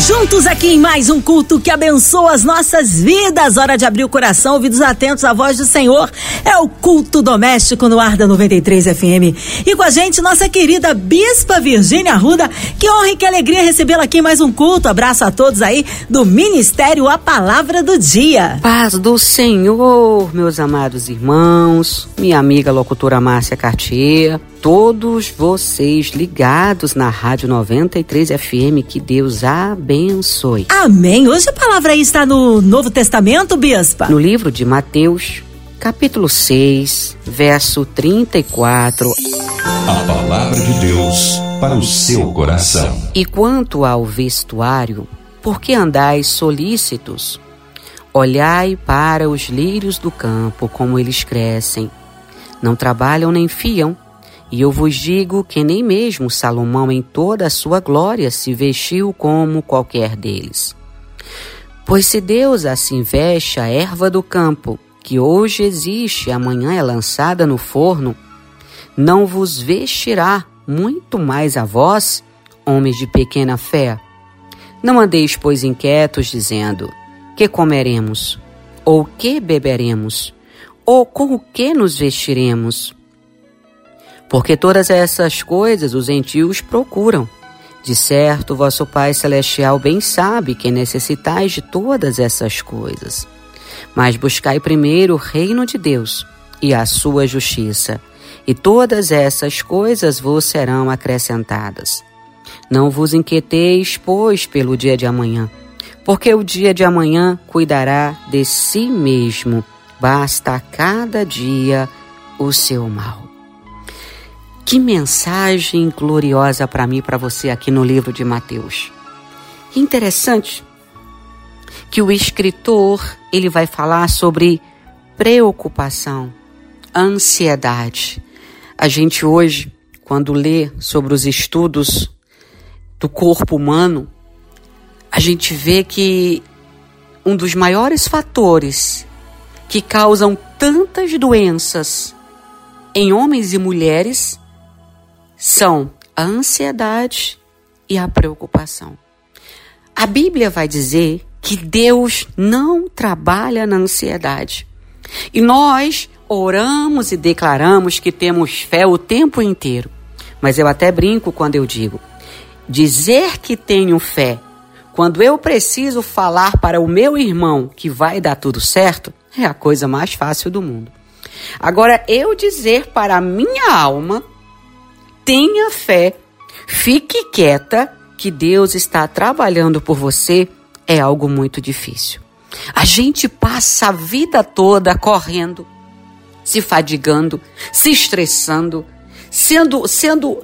Juntos aqui em mais um culto que abençoa as nossas vidas. Hora de abrir o coração, ouvidos atentos à voz do Senhor. É o culto doméstico no ar da 93 FM. E com a gente, nossa querida Bispa Virgínia Ruda. Que honra e que alegria recebê-la aqui em mais um culto. Abraço a todos aí do Ministério A Palavra do Dia. Paz do Senhor, meus amados irmãos, minha amiga locutora Márcia Cartier todos vocês ligados na Rádio 93 FM. Que Deus abençoe. Amém. Hoje a palavra aí está no Novo Testamento, Bispa. No livro de Mateus, capítulo 6, verso 34. A palavra de Deus para o seu coração. E quanto ao vestuário, por que andais solícitos? Olhai para os lírios do campo, como eles crescem. Não trabalham nem fiam e eu vos digo que nem mesmo Salomão, em toda a sua glória, se vestiu como qualquer deles. Pois se Deus assim veste a erva do campo, que hoje existe e amanhã é lançada no forno, não vos vestirá muito mais a vós, homens de pequena fé? Não andeis, pois, inquietos, dizendo: Que comeremos? Ou que beberemos? Ou com o que nos vestiremos? Porque todas essas coisas os gentios procuram. De certo, vosso Pai Celestial bem sabe que necessitais de todas essas coisas. Mas buscai primeiro o reino de Deus e a sua justiça, e todas essas coisas vos serão acrescentadas. Não vos inquieteis, pois, pelo dia de amanhã, porque o dia de amanhã cuidará de si mesmo. Basta a cada dia o seu mal. Que mensagem gloriosa para mim e para você aqui no livro de Mateus. Interessante que o escritor ele vai falar sobre preocupação, ansiedade. A gente hoje, quando lê sobre os estudos do corpo humano, a gente vê que um dos maiores fatores que causam tantas doenças em homens e mulheres são a ansiedade e a preocupação. A Bíblia vai dizer que Deus não trabalha na ansiedade. E nós oramos e declaramos que temos fé o tempo inteiro. Mas eu até brinco quando eu digo: dizer que tenho fé quando eu preciso falar para o meu irmão que vai dar tudo certo é a coisa mais fácil do mundo. Agora, eu dizer para a minha alma tenha fé, fique quieta, que Deus está trabalhando por você, é algo muito difícil. A gente passa a vida toda correndo, se fadigando, se estressando, sendo, sendo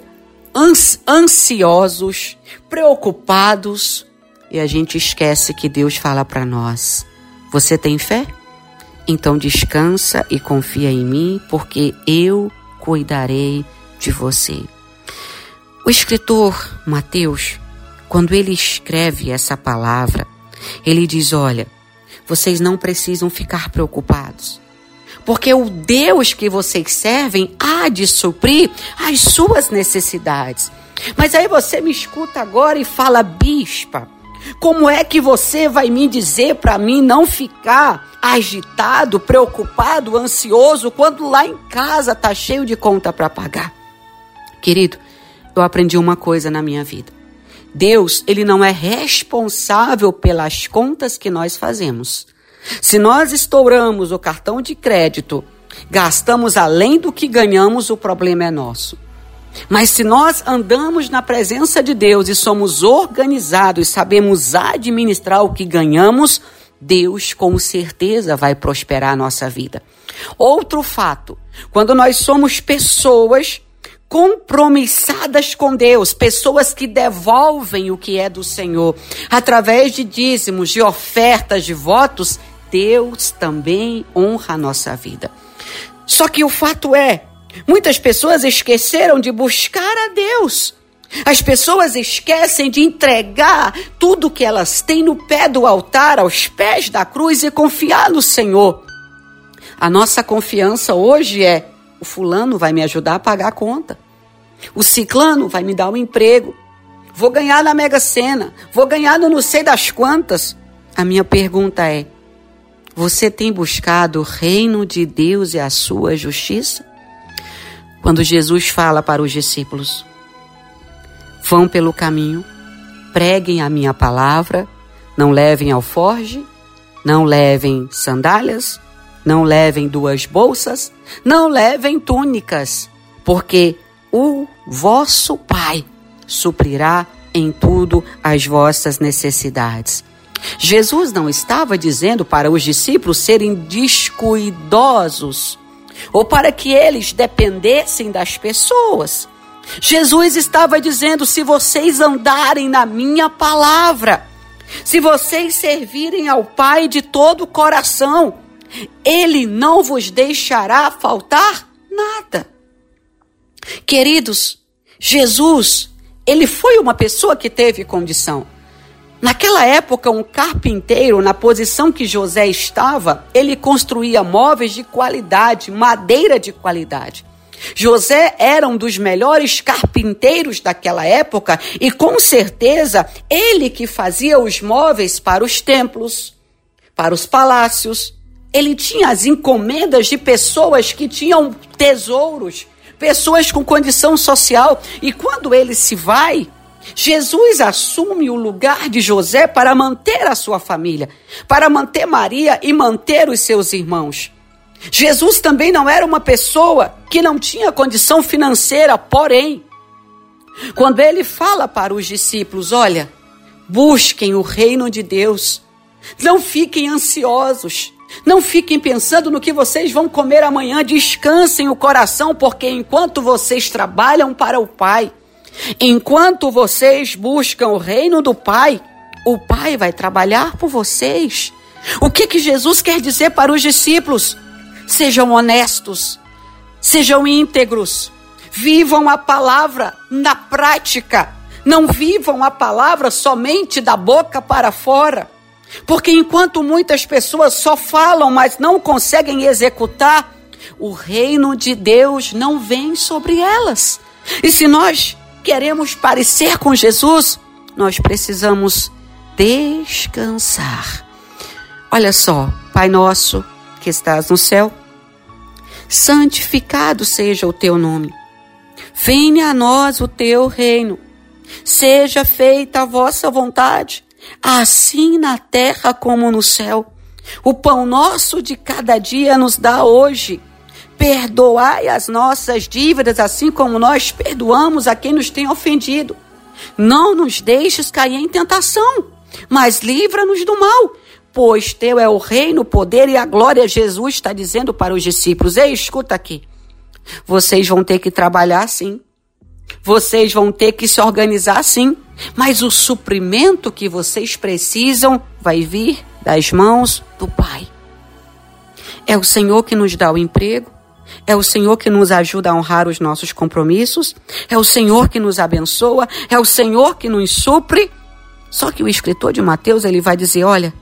ansiosos, preocupados, e a gente esquece que Deus fala para nós: Você tem fé? Então descansa e confia em mim, porque eu cuidarei de você. O escritor Mateus, quando ele escreve essa palavra, ele diz: Olha, vocês não precisam ficar preocupados, porque o Deus que vocês servem há de suprir as suas necessidades. Mas aí você me escuta agora e fala, bispa, como é que você vai me dizer para mim não ficar agitado, preocupado, ansioso quando lá em casa tá cheio de conta para pagar? Querido, eu aprendi uma coisa na minha vida. Deus, ele não é responsável pelas contas que nós fazemos. Se nós estouramos o cartão de crédito, gastamos além do que ganhamos, o problema é nosso. Mas se nós andamos na presença de Deus e somos organizados e sabemos administrar o que ganhamos, Deus com certeza vai prosperar a nossa vida. Outro fato, quando nós somos pessoas compromissadas com Deus, pessoas que devolvem o que é do Senhor através de dízimos, de ofertas, de votos, Deus também honra a nossa vida. Só que o fato é, muitas pessoas esqueceram de buscar a Deus. As pessoas esquecem de entregar tudo que elas têm no pé do altar, aos pés da cruz e confiar no Senhor. A nossa confiança hoje é: o fulano vai me ajudar a pagar a conta. O ciclano vai me dar um emprego. Vou ganhar na Mega Sena. Vou ganhar no não sei das quantas. A minha pergunta é: você tem buscado o reino de Deus e a sua justiça? Quando Jesus fala para os discípulos: Vão pelo caminho, preguem a minha palavra, não levem alforge, não levem sandálias, não levem duas bolsas, não levem túnicas, porque o vosso Pai suprirá em tudo as vossas necessidades. Jesus não estava dizendo para os discípulos serem descuidosos ou para que eles dependessem das pessoas. Jesus estava dizendo: se vocês andarem na minha palavra, se vocês servirem ao Pai de todo o coração, Ele não vos deixará faltar nada. Queridos, Jesus, ele foi uma pessoa que teve condição. Naquela época, um carpinteiro, na posição que José estava, ele construía móveis de qualidade, madeira de qualidade. José era um dos melhores carpinteiros daquela época e com certeza ele que fazia os móveis para os templos, para os palácios. Ele tinha as encomendas de pessoas que tinham tesouros, pessoas com condição social. E quando ele se vai, Jesus assume o lugar de José para manter a sua família, para manter Maria e manter os seus irmãos. Jesus também não era uma pessoa que não tinha condição financeira, porém, quando ele fala para os discípulos: olha, busquem o reino de Deus, não fiquem ansiosos, não fiquem pensando no que vocês vão comer amanhã, descansem o coração, porque enquanto vocês trabalham para o Pai, enquanto vocês buscam o reino do Pai, o Pai vai trabalhar por vocês. O que que Jesus quer dizer para os discípulos? Sejam honestos, sejam íntegros, vivam a palavra na prática, não vivam a palavra somente da boca para fora. Porque enquanto muitas pessoas só falam, mas não conseguem executar, o reino de Deus não vem sobre elas. E se nós queremos parecer com Jesus, nós precisamos descansar. Olha só, Pai nosso que estás no céu, santificado seja o teu nome. Venha a nós o teu reino. Seja feita a vossa vontade, assim na terra como no céu. O pão nosso de cada dia nos dá hoje. Perdoai as nossas dívidas, assim como nós perdoamos a quem nos tem ofendido. Não nos deixes cair em tentação, mas livra-nos do mal pois teu é o reino, o poder e a glória. Jesus está dizendo para os discípulos: Ei, escuta aqui. Vocês vão ter que trabalhar sim. Vocês vão ter que se organizar sim. Mas o suprimento que vocês precisam vai vir das mãos do Pai. É o Senhor que nos dá o emprego. É o Senhor que nos ajuda a honrar os nossos compromissos. É o Senhor que nos abençoa. É o Senhor que nos supre. Só que o escritor de Mateus ele vai dizer: olha,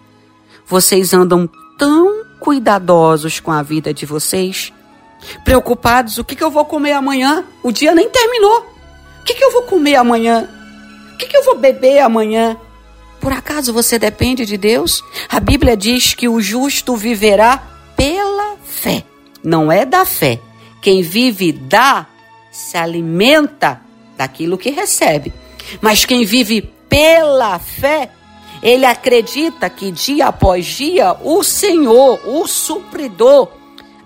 vocês andam tão cuidadosos com a vida de vocês, preocupados: o que, que eu vou comer amanhã? O dia nem terminou. O que, que eu vou comer amanhã? O que, que eu vou beber amanhã? Por acaso você depende de Deus? A Bíblia diz que o justo viverá pela fé. Não é da fé. Quem vive dá, se alimenta daquilo que recebe. Mas quem vive pela fé ele acredita que dia após dia o Senhor, o supridor,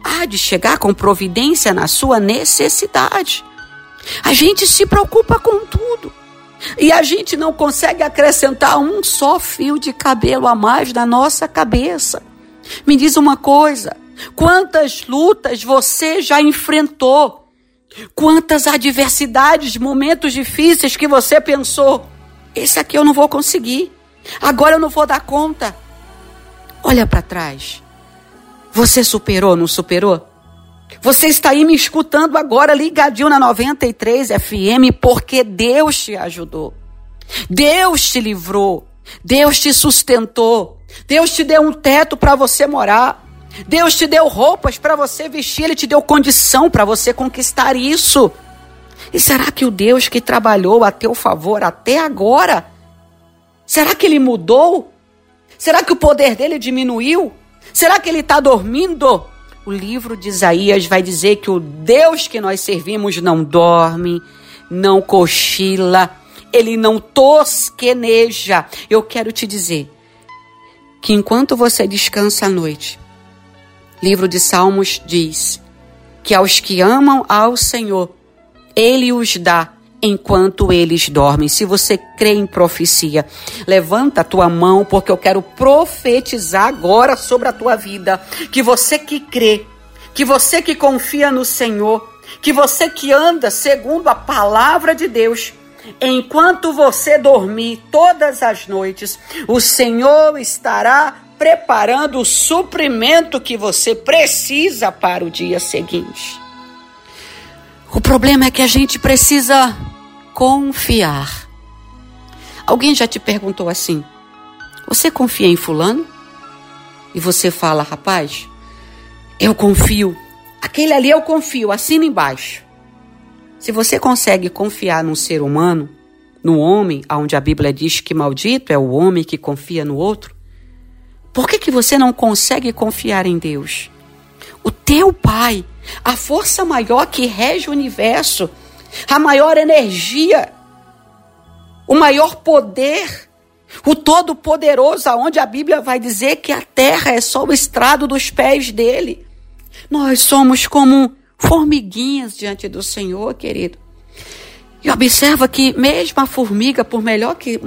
há de chegar com providência na sua necessidade. A gente se preocupa com tudo. E a gente não consegue acrescentar um só fio de cabelo a mais na nossa cabeça. Me diz uma coisa: quantas lutas você já enfrentou? Quantas adversidades, momentos difíceis que você pensou: esse aqui eu não vou conseguir. Agora eu não vou dar conta. Olha para trás. Você superou, não superou? Você está aí me escutando agora, ligadinho na 93 FM, porque Deus te ajudou. Deus te livrou. Deus te sustentou. Deus te deu um teto para você morar. Deus te deu roupas para você vestir, Ele te deu condição para você conquistar isso. E será que o Deus que trabalhou a teu favor até agora, será que ele mudou? Será que o poder dele diminuiu? Será que ele está dormindo? O livro de Isaías vai dizer que o Deus que nós servimos não dorme, não cochila, ele não tosqueneja. Eu quero te dizer que enquanto você descansa à noite, livro de Salmos diz que aos que amam ao Senhor, ele os dá enquanto eles dormem. Se você crê em profecia, levanta a tua mão, porque eu quero profetizar agora sobre a tua vida. Que você que crê, que você que confia no Senhor, que você que anda segundo a palavra de Deus, enquanto você dormir todas as noites, o Senhor estará preparando o suprimento que você precisa para o dia seguinte. O problema é que a gente precisa confiar. Alguém já te perguntou assim: Você confia em Fulano? E você fala, rapaz, eu confio. Aquele ali eu confio, assina embaixo. Se você consegue confiar num ser humano, no homem, onde a Bíblia diz que maldito é o homem que confia no outro, por que, que você não consegue confiar em Deus? O teu Pai a força maior que rege o universo, a maior energia, o maior poder, o Todo-Poderoso, aonde a Bíblia vai dizer que a terra é só o estrado dos pés dele. Nós somos como formiguinhas diante do Senhor, querido. E observa que mesmo a formiga, por melhor que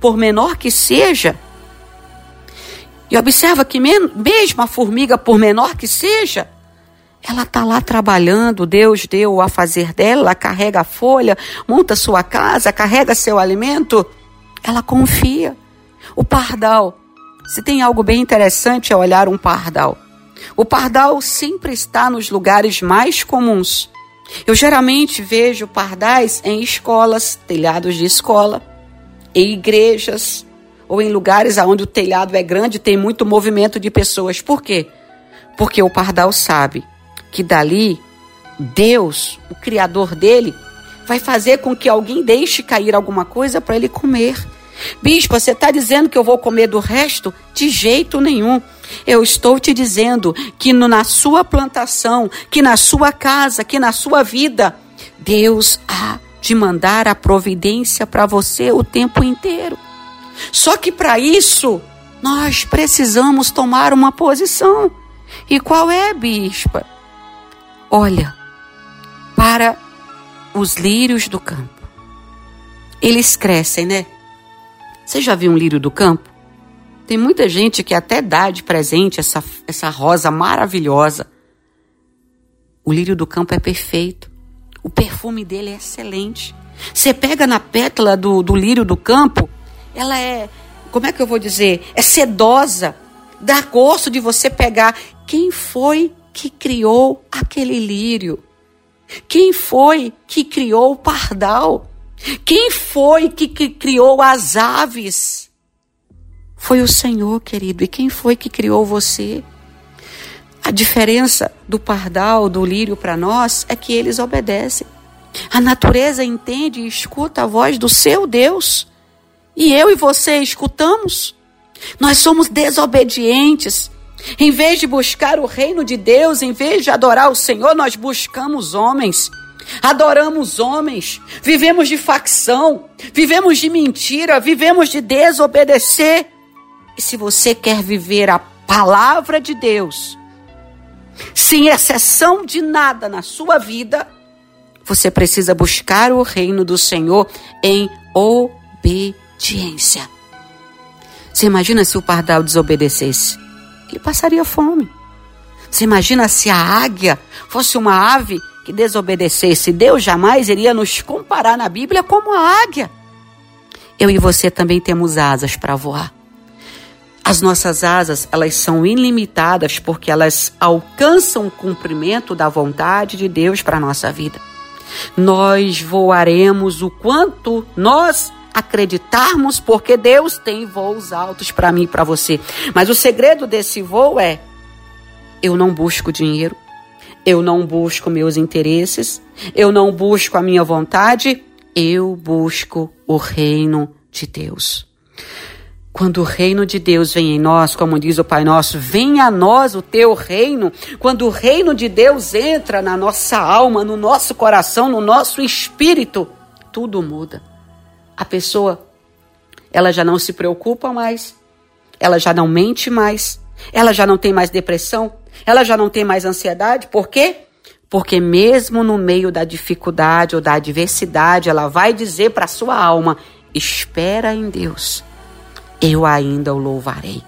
por menor que seja, e observa que mesmo a formiga, por menor que seja, ela está lá trabalhando, Deus deu a fazer dela, carrega a folha, monta sua casa, carrega seu alimento. Ela confia. O pardal, se tem algo bem interessante é olhar um pardal. O pardal sempre está nos lugares mais comuns. Eu geralmente vejo pardais em escolas, telhados de escola, em igrejas ou em lugares onde o telhado é grande e tem muito movimento de pessoas. Por quê? Porque o pardal sabe que dali Deus, o criador dele, vai fazer com que alguém deixe cair alguma coisa para ele comer. Bispo, você está dizendo que eu vou comer do resto? De jeito nenhum. Eu estou te dizendo que no, na sua plantação, que na sua casa, que na sua vida, Deus há de mandar a providência para você o tempo inteiro. Só que para isso, nós precisamos tomar uma posição. E qual é, bispa? Olha para os lírios do campo. Eles crescem, né? Você já viu um lírio do campo? Tem muita gente que até dá de presente essa, essa rosa maravilhosa. O lírio do campo é perfeito. O perfume dele é excelente. Você pega na pétala do, do lírio do campo, ela é, como é que eu vou dizer? É sedosa. Dá gosto de você pegar. Quem foi que criou aquele lírio? Quem foi que criou o pardal? Quem foi que, criou as aves? Foi o Senhor, querido. E quem foi que criou você? A diferença do pardal, do lírio para nós é que eles obedecem. A natureza entende e escuta a voz do seu Deus. E eu e você escutamos. Nós somos desobedientes. Em vez de buscar o reino de Deus, em vez de adorar o Senhor, nós buscamos homens. Adoramos homens, vivemos de facção, vivemos de mentira, vivemos de desobedecer. E se você quer viver a palavra de Deus, sem exceção de nada na sua vida, você precisa buscar o reino do Senhor em obediência. Você imagina se o pardal desobedecesse? Ele passaria fome. Você imagina se a águia fosse uma ave que desobedecesse? Deus jamais iria nos comparar na Bíblia como a águia. Eu e você também temos asas para voar. As nossas asas, elas são ilimitadas porque elas alcançam o cumprimento da vontade de Deus para a nossa vida. Nós voaremos o quanto nós acreditarmos, porque Deus tem voos altos para mim e para você. Mas o segredo desse voo é: eu não busco dinheiro, eu não busco meus interesses, eu não busco a minha vontade, eu busco o reino de Deus. Quando o reino de Deus vem em nós, como diz o Pai Nosso, venha a nós o teu reino. Quando o reino de Deus entra na nossa alma, no nosso coração, no nosso espírito, tudo muda. A pessoa, ela já não se preocupa mais, ela já não mente mais, ela já não tem mais depressão, ela já não tem mais ansiedade. Por quê? Porque mesmo no meio da dificuldade ou da adversidade, ela vai dizer para sua alma: espera em Deus eu ainda o louvarei.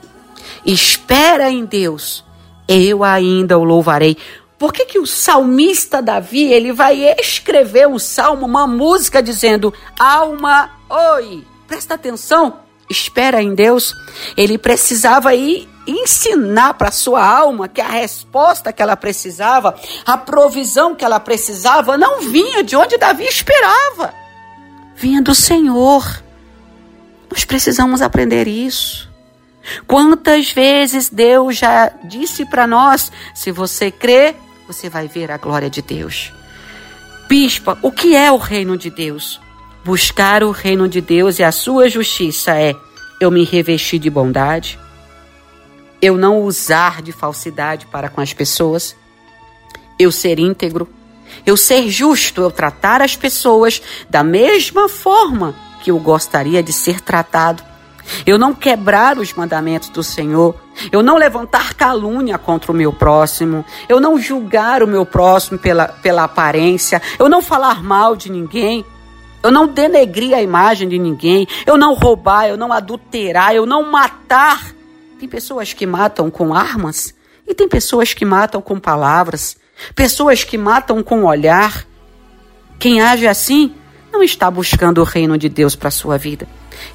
Espera em Deus, eu ainda o louvarei. Por que, que o salmista Davi ele vai escrever um salmo, uma música dizendo: Alma, oi, presta atenção, espera em Deus. Ele precisava ir ensinar para sua alma que a resposta que ela precisava, a provisão que ela precisava, não vinha de onde Davi esperava, vinha do Senhor. Nós precisamos aprender isso. Quantas vezes Deus já disse para nós: se você crê, você vai ver a glória de Deus. Bispa, o que é o reino de Deus? Buscar o reino de Deus e a sua justiça é eu me revestir de bondade, eu não usar de falsidade para com as pessoas, eu ser íntegro, eu ser justo, eu tratar as pessoas da mesma forma que eu gostaria de ser tratado. Eu não quebrar os mandamentos do Senhor. Eu não levantar calúnia contra o meu próximo. Eu não julgar o meu próximo pela, pela aparência. Eu não falar mal de ninguém. Eu não denegrir a imagem de ninguém. Eu não roubar. Eu não adulterar. Eu não matar. Tem pessoas que matam com armas e tem pessoas que matam com palavras. Pessoas que matam com olhar. Quem age assim não está buscando o reino de Deus para a sua vida.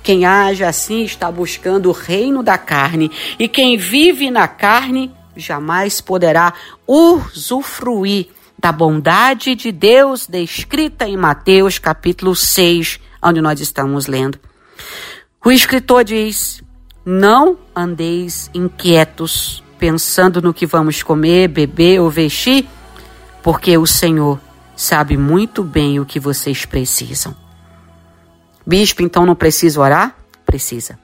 Quem age assim está buscando o reino da carne, e quem vive na carne jamais poderá usufruir da bondade de Deus descrita em Mateus capítulo 6, onde nós estamos lendo. O escritor diz: Não andeis inquietos, pensando no que vamos comer, beber ou vestir, porque o Senhor sabe muito bem o que vocês precisam. Bispo, então não precisa orar? Precisa.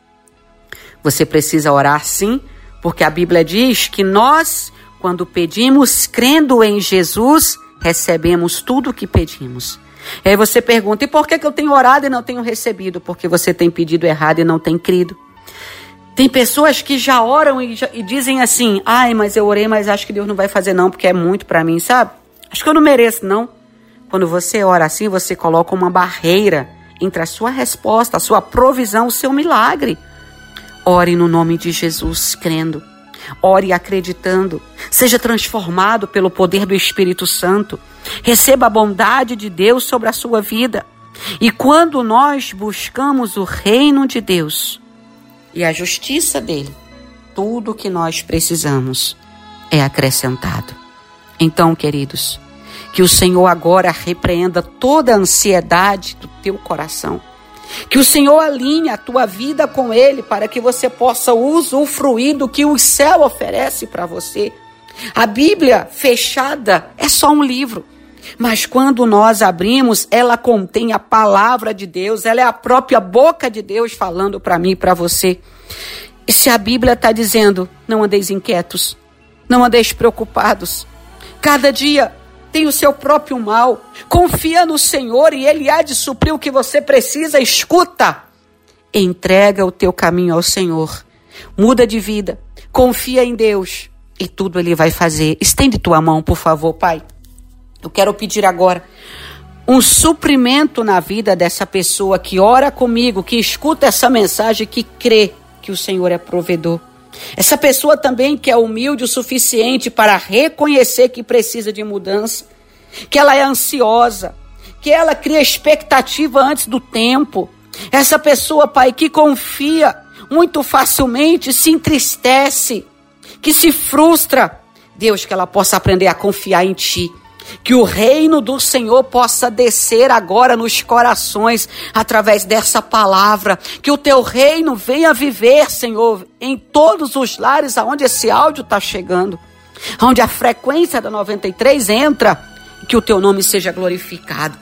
Você precisa orar sim, porque a Bíblia diz que nós, quando pedimos crendo em Jesus, recebemos tudo o que pedimos. E aí você pergunta: e por que, que eu tenho orado e não tenho recebido? Porque você tem pedido errado e não tem crido. Tem pessoas que já oram e, já, e dizem assim: ai, mas eu orei, mas acho que Deus não vai fazer não, porque é muito para mim, sabe? Acho que eu não mereço, não. Quando você ora assim, você coloca uma barreira entre a sua resposta, a sua provisão, o seu milagre. Ore no nome de Jesus, crendo. Ore acreditando. Seja transformado pelo poder do Espírito Santo. Receba a bondade de Deus sobre a sua vida. E quando nós buscamos o reino de Deus e a justiça dele, tudo o que nós precisamos é acrescentado. Então, queridos, que o Senhor agora repreenda toda a ansiedade do teu coração. Que o Senhor alinhe a tua vida com Ele para que você possa usufruir do que o céu oferece para você. A Bíblia fechada é só um livro. Mas quando nós abrimos, ela contém a palavra de Deus, ela é a própria boca de Deus falando para mim e para você. E se a Bíblia está dizendo, não andeis inquietos, não andeis preocupados, cada dia tem o seu próprio mal. Confia no Senhor e Ele há de suprir o que você precisa. Escuta. Entrega o teu caminho ao Senhor. Muda de vida. Confia em Deus e tudo Ele vai fazer. Estende tua mão, por favor, Pai. Eu quero pedir agora um suprimento na vida dessa pessoa que ora comigo, que escuta essa mensagem, que crê que o Senhor é provedor. Essa pessoa também que é humilde o suficiente para reconhecer que precisa de mudança, que ela é ansiosa, que ela cria expectativa antes do tempo. Essa pessoa, Pai, que confia muito facilmente se entristece, que se frustra. Deus, que ela possa aprender a confiar em Ti. Que o reino do Senhor possa descer agora nos corações através dessa palavra. Que o teu reino venha viver, Senhor, em todos os lares aonde esse áudio está chegando. Onde a frequência da 93 entra. Que o teu nome seja glorificado.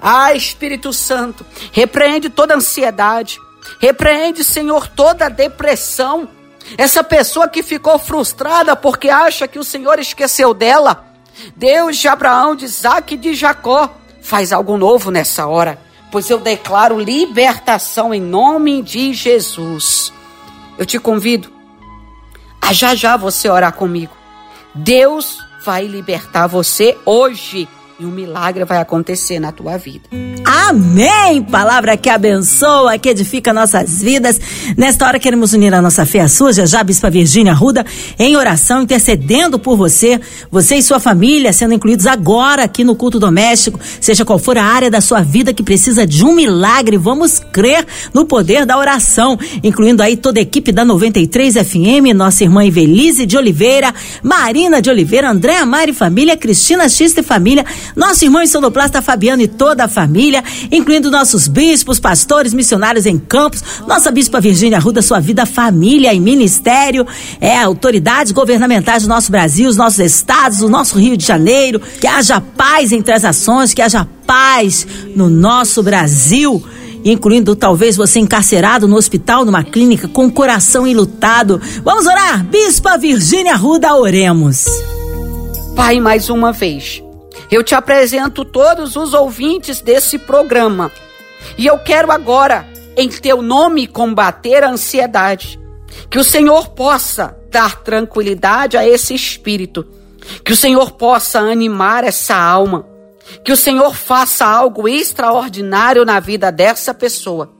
Ah, Espírito Santo, repreende toda ansiedade. Repreende, Senhor, toda depressão. Essa pessoa que ficou frustrada porque acha que o Senhor esqueceu dela. Deus de Abraão, de Isaac e de Jacó, faz algo novo nessa hora, pois eu declaro libertação em nome de Jesus. Eu te convido a já já você orar comigo. Deus vai libertar você hoje e um milagre vai acontecer na tua vida. Amém! Palavra que abençoa, que edifica nossas vidas. Nesta hora queremos unir a nossa fé à sua, já já, Bispa Virgínia Ruda, em oração, intercedendo por você, você e sua família sendo incluídos agora aqui no culto doméstico, seja qual for a área da sua vida que precisa de um milagre, vamos crer no poder da oração, incluindo aí toda a equipe da 93 FM, nossa irmã Ivelise de Oliveira, Marina de Oliveira, Andréa Mari Família, Cristina Xista e Família, nosso irmão sonoplasta Fabiano e toda a família, incluindo nossos bispos, pastores, missionários em campos, nossa bispa Virgínia Ruda, sua vida, família e ministério, é, autoridades governamentais do nosso Brasil, os nossos estados, o nosso Rio de Janeiro, que haja paz entre as ações, que haja paz no nosso Brasil incluindo talvez você encarcerado no hospital, numa clínica, com o coração enlutado. Vamos orar? Bispa Virgínia Ruda, oremos. Pai, mais uma vez, eu te apresento todos os ouvintes desse programa. E eu quero agora, em teu nome, combater a ansiedade. Que o Senhor possa dar tranquilidade a esse espírito. Que o Senhor possa animar essa alma. Que o Senhor faça algo extraordinário na vida dessa pessoa.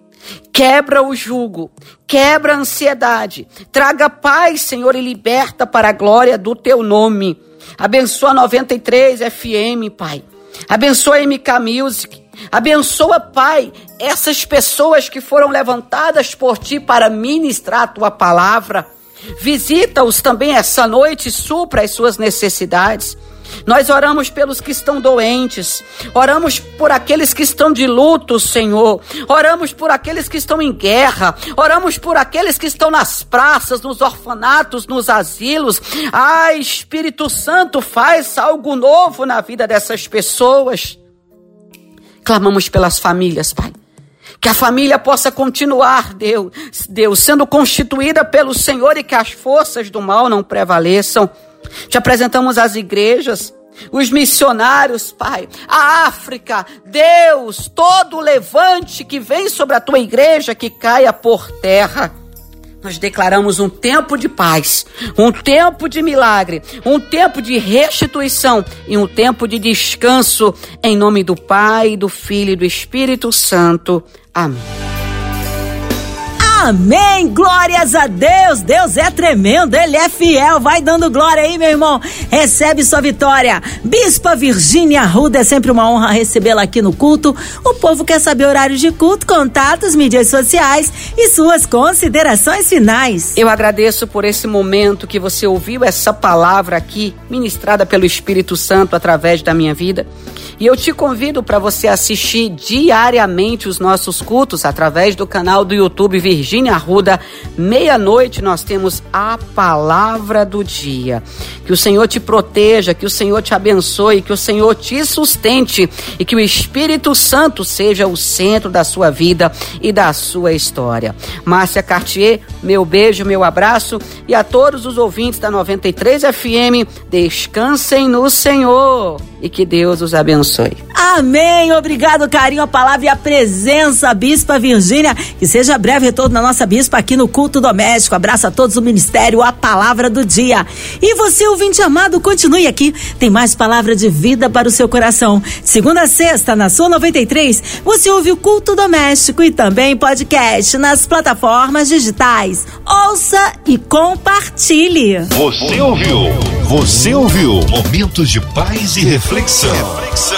Quebra o jugo, quebra a ansiedade, traga paz, Senhor, e liberta para a glória do teu nome. Abençoa 93 FM, Pai. Abençoa MK Music. Abençoa, Pai, essas pessoas que foram levantadas por ti para ministrar a tua palavra. Visita-os também essa noite e supra as suas necessidades. Nós oramos pelos que estão doentes, oramos por aqueles que estão de luto, Senhor, oramos por aqueles que estão em guerra, oramos por aqueles que estão nas praças, nos orfanatos, nos asilos. Ah, Espírito Santo, faz algo novo na vida dessas pessoas. Clamamos pelas famílias, Pai. Que a família possa continuar, Deus, Deus, sendo constituída pelo Senhor e que as forças do mal não prevaleçam. Te apresentamos as igrejas, os missionários, Pai, a África, Deus, todo levante que vem sobre a tua igreja que caia por terra. Nós declaramos um tempo de paz, um tempo de milagre, um tempo de restituição e um tempo de descanso, em nome do Pai, do Filho e do Espírito Santo. Amém. Amém! Glórias a Deus! Deus é tremendo, Ele é fiel. Vai dando glória aí, meu irmão. Recebe sua vitória. Bispa Virgínia Ruda, é sempre uma honra recebê-la aqui no culto. O povo quer saber horários de culto, contatos, mídias sociais e suas considerações finais. Eu agradeço por esse momento que você ouviu essa palavra aqui, ministrada pelo Espírito Santo através da minha vida. E eu te convido para você assistir diariamente os nossos cultos através do canal do YouTube Virgínia Arruda. Meia-noite nós temos a palavra do dia. Que o Senhor te proteja, que o Senhor te abençoe, que o Senhor te sustente e que o Espírito Santo seja o centro da sua vida e da sua história. Márcia Cartier, meu beijo, meu abraço e a todos os ouvintes da 93 FM, descansem no Senhor e que Deus os abençoe. Amém. Obrigado, carinho, a palavra e a presença, Bispa Virgínia. Que seja breve retorno da nossa Bispa aqui no culto doméstico. Abraço a todos o Ministério, a palavra do dia. E você, ouvinte amado, continue aqui. Tem mais palavra de vida para o seu coração. Segunda a sexta, na sua 93, você ouve o culto doméstico e também podcast nas plataformas digitais. Ouça e compartilhe. Você ouviu? Você ouviu? Momentos de paz e reflexão reflexão.